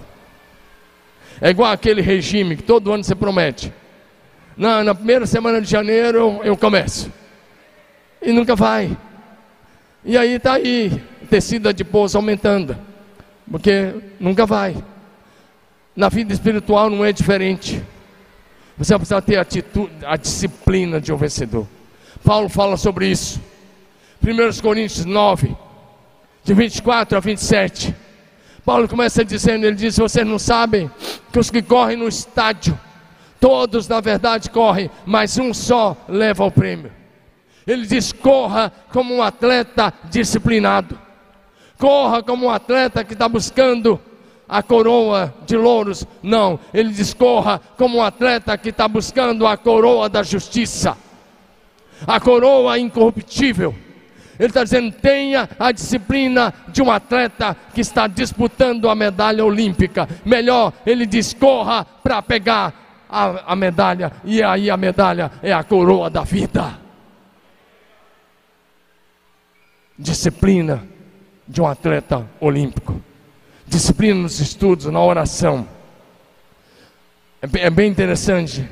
É igual aquele regime que todo ano você promete. Na, na primeira semana de janeiro eu começo. E nunca vai. E aí está aí, tecida de pouso aumentando. Porque nunca vai. Na vida espiritual não é diferente. Você precisa ter a, atitude, a disciplina de um vencedor. Paulo fala sobre isso. 1 Coríntios 9, de 24 a 27. Paulo começa dizendo: ele diz, vocês não sabem que os que correm no estádio, todos na verdade correm, mas um só leva o prêmio. Ele diz: corra como um atleta disciplinado, corra como um atleta que está buscando a coroa de louros. Não, ele diz: corra como um atleta que está buscando a coroa da justiça, a coroa incorruptível ele está dizendo: tenha a disciplina de um atleta que está disputando a medalha olímpica. Melhor, ele diz: corra para pegar a, a medalha, e aí a medalha é a coroa da vida. Disciplina de um atleta olímpico, disciplina nos estudos, na oração. É bem, é interessante.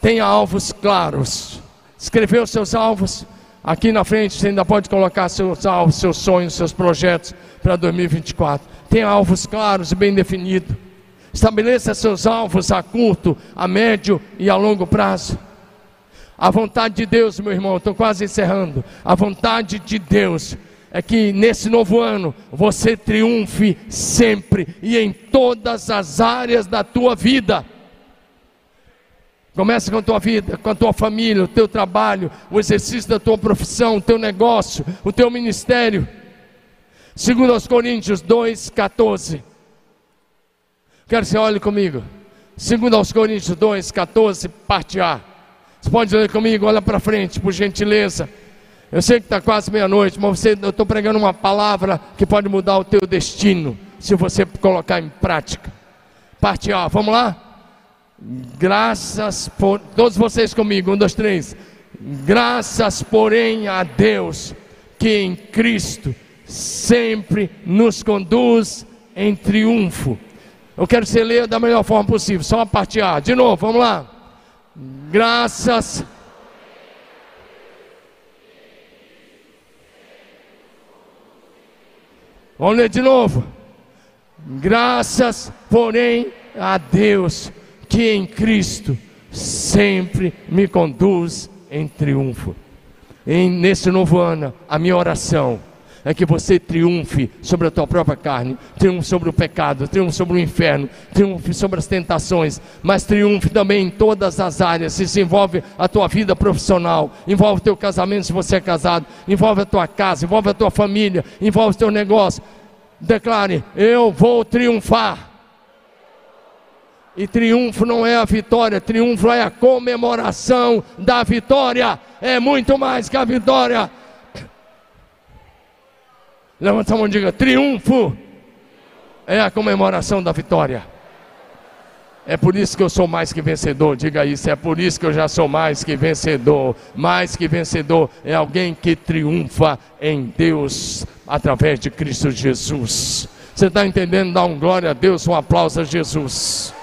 Tenha alvos claros. Escreveu seus alvos Aqui na frente você ainda pode colocar seus alvos, seus sonhos, seus projetos para 2024. Tenha alvos claros e bem definidos. Estabeleça seus alvos a curto, a médio e a longo prazo. A vontade de Deus, meu irmão, estou quase encerrando. A vontade de Deus é que nesse novo ano você triunfe sempre e em todas as áreas da tua vida. Começa com a tua vida, com a tua família, o teu trabalho, o exercício da tua profissão, o teu negócio, o teu ministério. Segundo aos Coríntios 2:14. Quero que você olhe comigo. Segundo aos Coríntios 2:14, parte A. Você pode ler comigo, olha para frente, por gentileza. Eu sei que está quase meia-noite, mas você, eu estou pregando uma palavra que pode mudar o teu destino, se você colocar em prática. Parte A, vamos lá? Graças por. Todos vocês comigo, um, dois, três. Graças, porém, a Deus, que em Cristo sempre nos conduz em triunfo. Eu quero que você leia da melhor forma possível, só a parte A. De novo, vamos lá. Graças. Vamos ler de novo. Graças, porém, a Deus que em Cristo sempre me conduz em triunfo. E nesse novo ano, a minha oração é que você triunfe sobre a tua própria carne, triunfe sobre o pecado, triunfe sobre o inferno, triunfe sobre as tentações, mas triunfe também em todas as áreas. Isso envolve a tua vida profissional, envolve o teu casamento se você é casado, envolve a tua casa, envolve a tua família, envolve o teu negócio. Declare: Eu vou triunfar. E triunfo não é a vitória, triunfo é a comemoração da vitória. É muito mais que a vitória. Levanta a mão e diga: triunfo é a comemoração da vitória. É por isso que eu sou mais que vencedor, diga isso. É por isso que eu já sou mais que vencedor. Mais que vencedor é alguém que triunfa em Deus através de Cristo Jesus. Você está entendendo? Dá um glória a Deus, um aplauso a Jesus.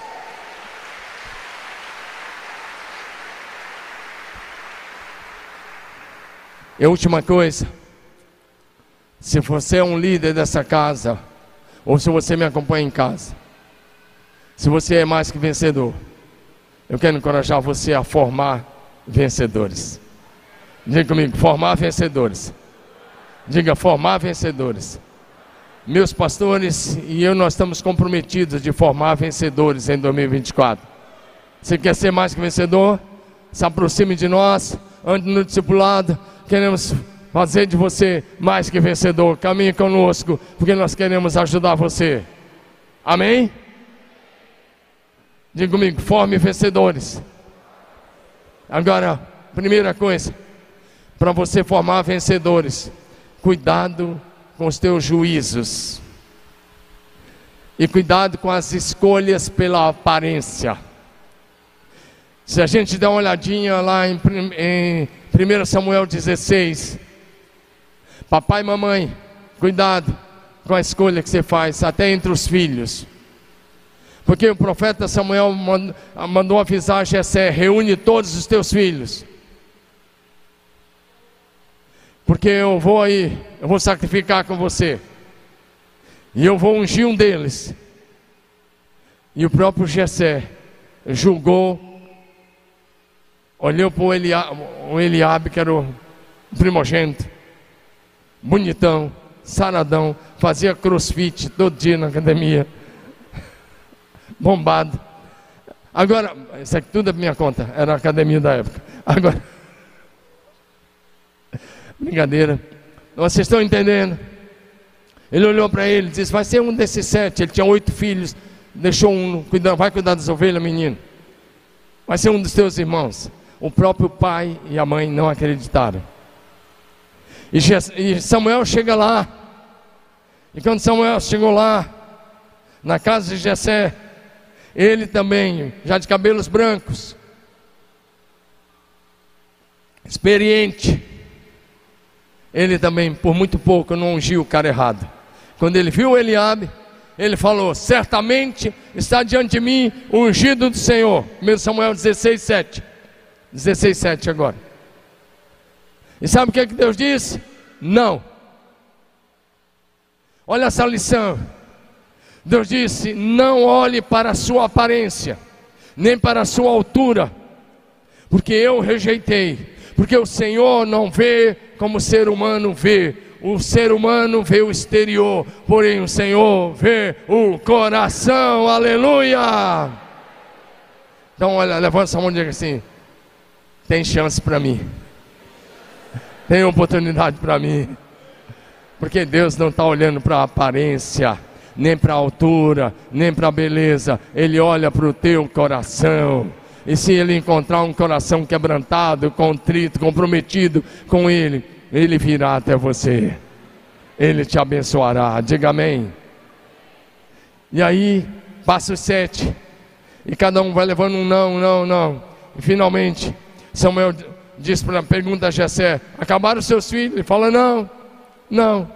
E a última coisa, se você é um líder dessa casa, ou se você me acompanha em casa, se você é mais que vencedor, eu quero encorajar você a formar vencedores. Diga comigo, formar vencedores. Diga, formar vencedores. Meus pastores e eu, nós estamos comprometidos de formar vencedores em 2024. Você quer ser mais que vencedor? Se aproxime de nós, ande no discipulado. Queremos fazer de você mais que vencedor. Caminhe conosco, porque nós queremos ajudar você. Amém? Diga comigo, forme vencedores. Agora, primeira coisa, para você formar vencedores, cuidado com os teus juízos. E cuidado com as escolhas pela aparência. Se a gente der uma olhadinha lá em, em 1 Samuel 16, papai e mamãe, cuidado com a escolha que você faz, até entre os filhos. Porque o profeta Samuel mandou avisar a Jessé: reúne todos os teus filhos. Porque eu vou aí, eu vou sacrificar com você. E eu vou ungir um deles. E o próprio Jessé julgou, olhou para o Eliabe, que era o primogênito, bonitão, saradão, fazia crossfit todo dia na academia bombado. Agora, isso aqui tudo é minha conta, era a academia da época. Agora, brincadeira, vocês estão entendendo? Ele olhou para ele e disse: Vai ser um desses sete. Ele tinha oito filhos, deixou um, cuidando, vai cuidar das ovelhas, menino. Vai ser um dos teus irmãos. O próprio pai e a mãe não acreditaram. E Samuel chega lá. E quando Samuel chegou lá, na casa de Jessé, ele também, já de cabelos brancos, experiente. Ele também, por muito pouco, não ungiu o cara errado. Quando ele viu Eliabe, ele falou: Certamente está diante de mim o ungido do Senhor. 1 Samuel 16, 7. 16, 7 agora. E sabe o que, é que Deus disse? Não. Olha essa lição. Deus disse: não olhe para a sua aparência, nem para a sua altura, porque eu rejeitei, porque o Senhor não vê como o ser humano vê. O ser humano vê o exterior, porém o Senhor vê o coração, aleluia. Então, olha, levanta essa mão e diga assim: tem chance para mim, tem oportunidade para mim, porque Deus não está olhando para a aparência, nem para a altura, nem para a beleza, ele olha para o teu coração. E se ele encontrar um coração quebrantado, contrito, comprometido com ele, ele virá até você. Ele te abençoará. Diga amém. E aí, passa os sete. E cada um vai levando um não, não, não. E finalmente, Samuel diz para pergunta a Jessé: Acabaram seus filhos? Ele fala: Não, não.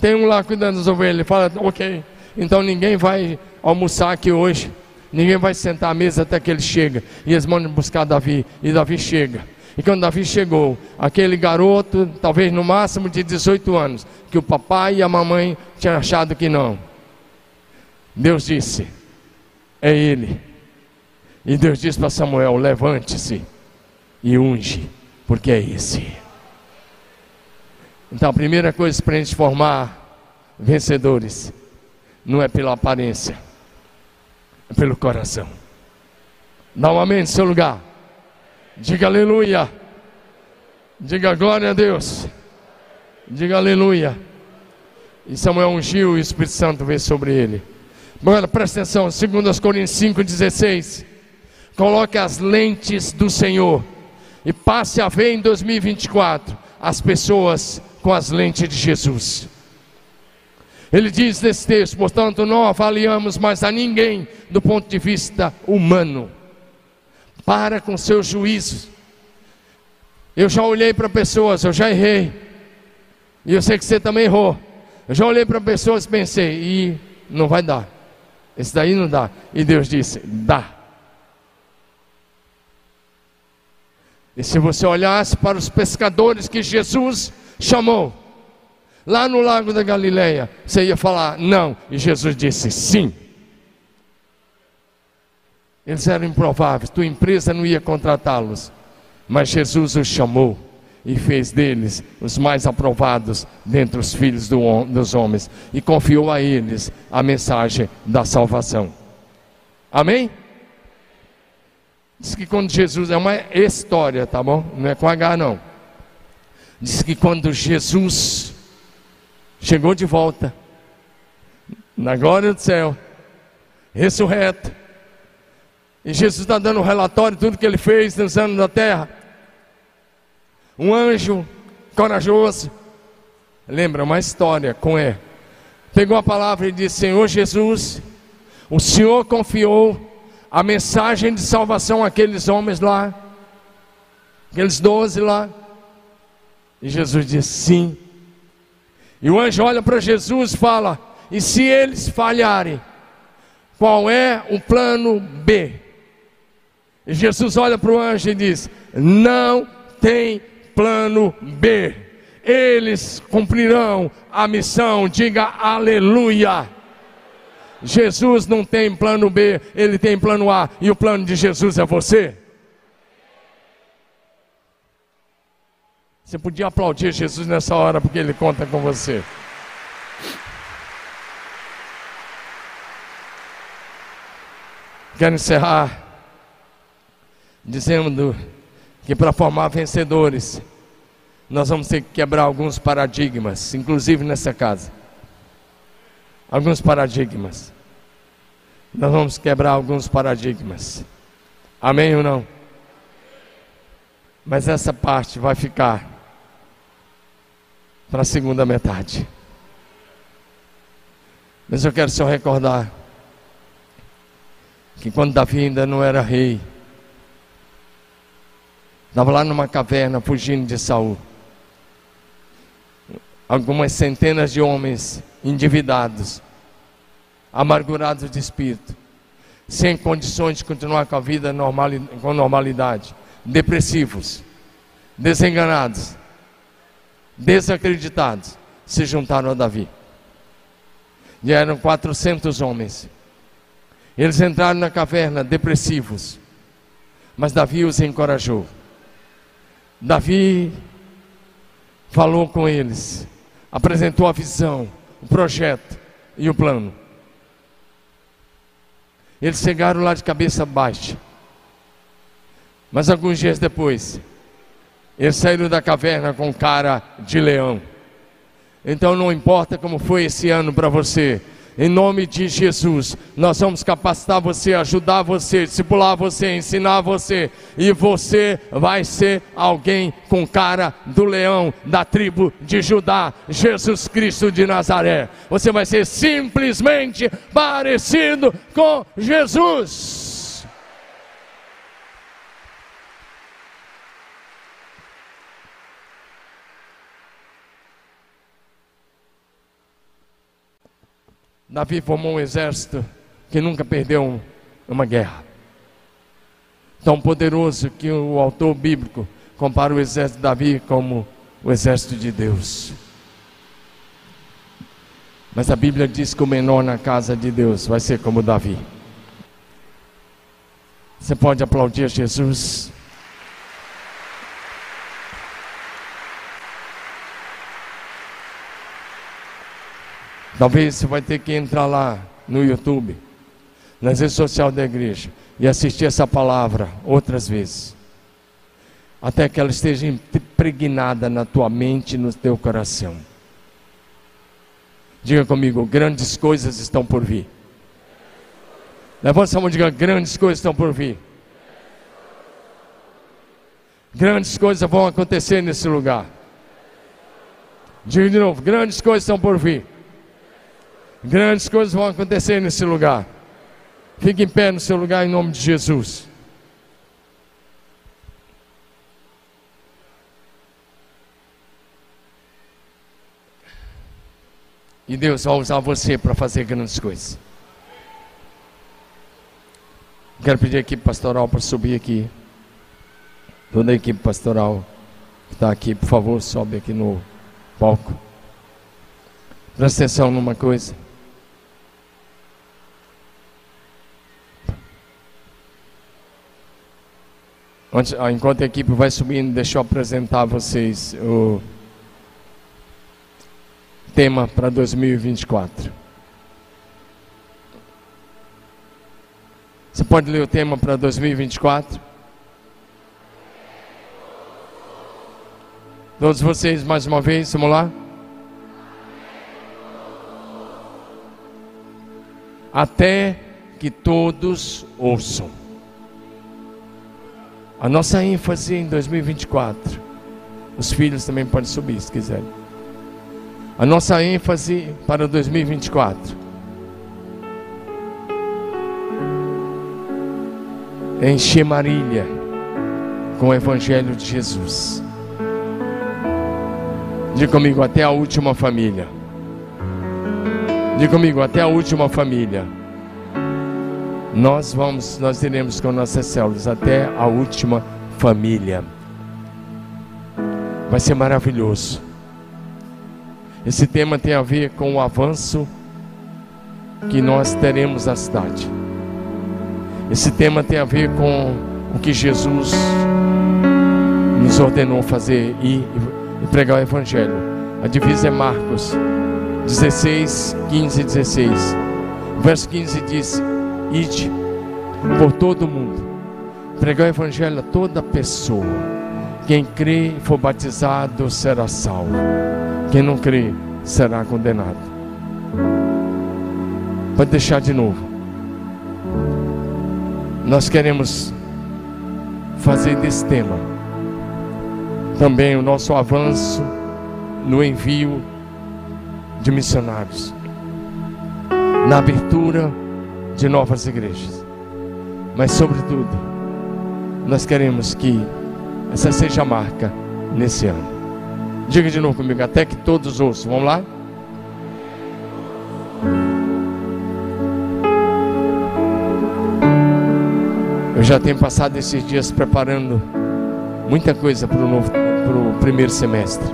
Tem um lá cuidando das ovelhas. Ele fala: Ok. Então ninguém vai almoçar aqui hoje. Ninguém vai sentar à mesa até que ele chega. E eles mandam buscar Davi. E Davi chega. E quando Davi chegou, aquele garoto, talvez no máximo de 18 anos, que o papai e a mamãe tinham achado que não. Deus disse: É ele. E Deus disse para Samuel: Levante-se e unge, porque é esse. Então a primeira coisa para a gente formar vencedores não é pela aparência, é pelo coração. Um amém seu lugar. Diga aleluia. Diga glória a Deus. Diga aleluia. E Samuel ungiu e o Espírito Santo veio sobre ele. Agora presta atenção, 2 Coríntios 5,16. Coloque as lentes do Senhor e passe a ver em 2024 as pessoas com as lentes de Jesus. Ele diz nesse texto: portanto, não avaliamos mais a ninguém do ponto de vista humano. Para com seus juízos. Eu já olhei para pessoas, eu já errei. E eu sei que você também errou. Eu já olhei para pessoas e pensei, e não vai dar. Esse daí não dá. E Deus disse: dá. E se você olhasse para os pescadores que Jesus chamou, lá no lago da Galileia, você ia falar não, e Jesus disse sim. Eles eram improváveis, tua empresa não ia contratá-los, mas Jesus os chamou e fez deles os mais aprovados dentre os filhos do, dos homens e confiou a eles a mensagem da salvação. Amém? Diz que quando Jesus, é uma história, tá bom? Não é com H não. Diz que quando Jesus chegou de volta, na glória do céu, ressurreto, e Jesus está dando um relatório de tudo que ele fez nos anos da terra. Um anjo corajoso, lembra uma história com E, pegou a palavra e disse: Senhor Jesus, o Senhor confiou a mensagem de salvação àqueles homens lá, aqueles doze lá. E Jesus diz: sim. E o anjo olha para Jesus e fala: e se eles falharem, qual é o plano B? E Jesus olha para o anjo e diz: não tem plano B. Eles cumprirão a missão, diga aleluia. Jesus não tem plano B, ele tem plano A, e o plano de Jesus é você. Você podia aplaudir Jesus nessa hora, porque ele conta com você. Quero encerrar dizendo que para formar vencedores, nós vamos ter que quebrar alguns paradigmas, inclusive nessa casa alguns paradigmas. Nós vamos quebrar alguns paradigmas. Amém ou não? Mas essa parte vai ficar para a segunda metade. Mas eu quero só recordar que quando Davi ainda não era rei, estava lá numa caverna fugindo de Saul. Algumas centenas de homens endividados, amargurados de espírito, sem condições de continuar com a vida normal, com normalidade, depressivos, desenganados, desacreditados, se juntaram a Davi. E eram 400 homens. Eles entraram na caverna depressivos, mas Davi os encorajou. Davi falou com eles, apresentou a visão, o projeto e o plano. Eles chegaram lá de cabeça baixa. Mas alguns dias depois, eles saíram da caverna com cara de leão. Então não importa como foi esse ano para você, em nome de Jesus, nós vamos capacitar você, ajudar você, discipular você, ensinar você, e você vai ser alguém com cara do leão da tribo de Judá, Jesus Cristo de Nazaré. Você vai ser simplesmente parecido com Jesus. Davi formou um exército que nunca perdeu uma guerra. Tão poderoso que o autor bíblico compara o exército de Davi como o exército de Deus. Mas a Bíblia diz que o menor na casa de Deus vai ser como Davi. Você pode aplaudir Jesus? Talvez você vai ter que entrar lá no YouTube, nas redes sociais da igreja, e assistir essa palavra outras vezes. Até que ela esteja impregnada na tua mente e no teu coração. Diga comigo, grandes coisas estão por vir. Levanta a mão e diga, grandes coisas estão por vir. Grandes coisas vão acontecer nesse lugar. Diga de novo, grandes coisas estão por vir. Grandes coisas vão acontecer nesse lugar. Fique em pé no seu lugar em nome de Jesus. E Deus vai usar você para fazer grandes coisas. Quero pedir aqui pastoral para subir aqui. Toda a equipe pastoral que está aqui, por favor, sobe aqui no palco. Presta atenção numa coisa. Enquanto a equipe vai subindo, deixa eu apresentar a vocês o tema para 2024. Você pode ler o tema para 2024? Todos vocês, mais uma vez, vamos lá? Até que todos ouçam. A nossa ênfase em 2024, os filhos também podem subir se quiserem. A nossa ênfase para 2024 é encher Marília com o Evangelho de Jesus. Diga comigo, até a última família. Diga comigo, até a última família. Nós vamos, nós iremos com nossas células até a última família. Vai ser maravilhoso. Esse tema tem a ver com o avanço que nós teremos na cidade. Esse tema tem a ver com o que Jesus nos ordenou fazer e, e pregar o Evangelho. A divisa é Marcos 16, 15 e 16. O verso 15 diz: Ide por todo o mundo, pregar o Evangelho a toda pessoa. Quem crê e for batizado será salvo. Quem não crê será condenado. Pode deixar de novo. Nós queremos fazer desse tema também o nosso avanço no envio de missionários, na abertura de novas igrejas. Mas, sobretudo, nós queremos que essa seja a marca nesse ano. Diga de novo comigo, até que todos ouçam. Vamos lá? Eu já tenho passado esses dias preparando muita coisa para o novo, para o primeiro semestre.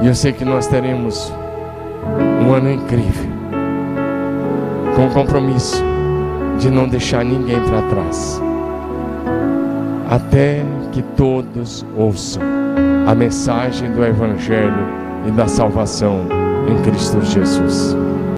E eu sei que nós teremos um ano incrível com o compromisso de não deixar ninguém para trás, até que todos ouçam a mensagem do Evangelho e da salvação em Cristo Jesus.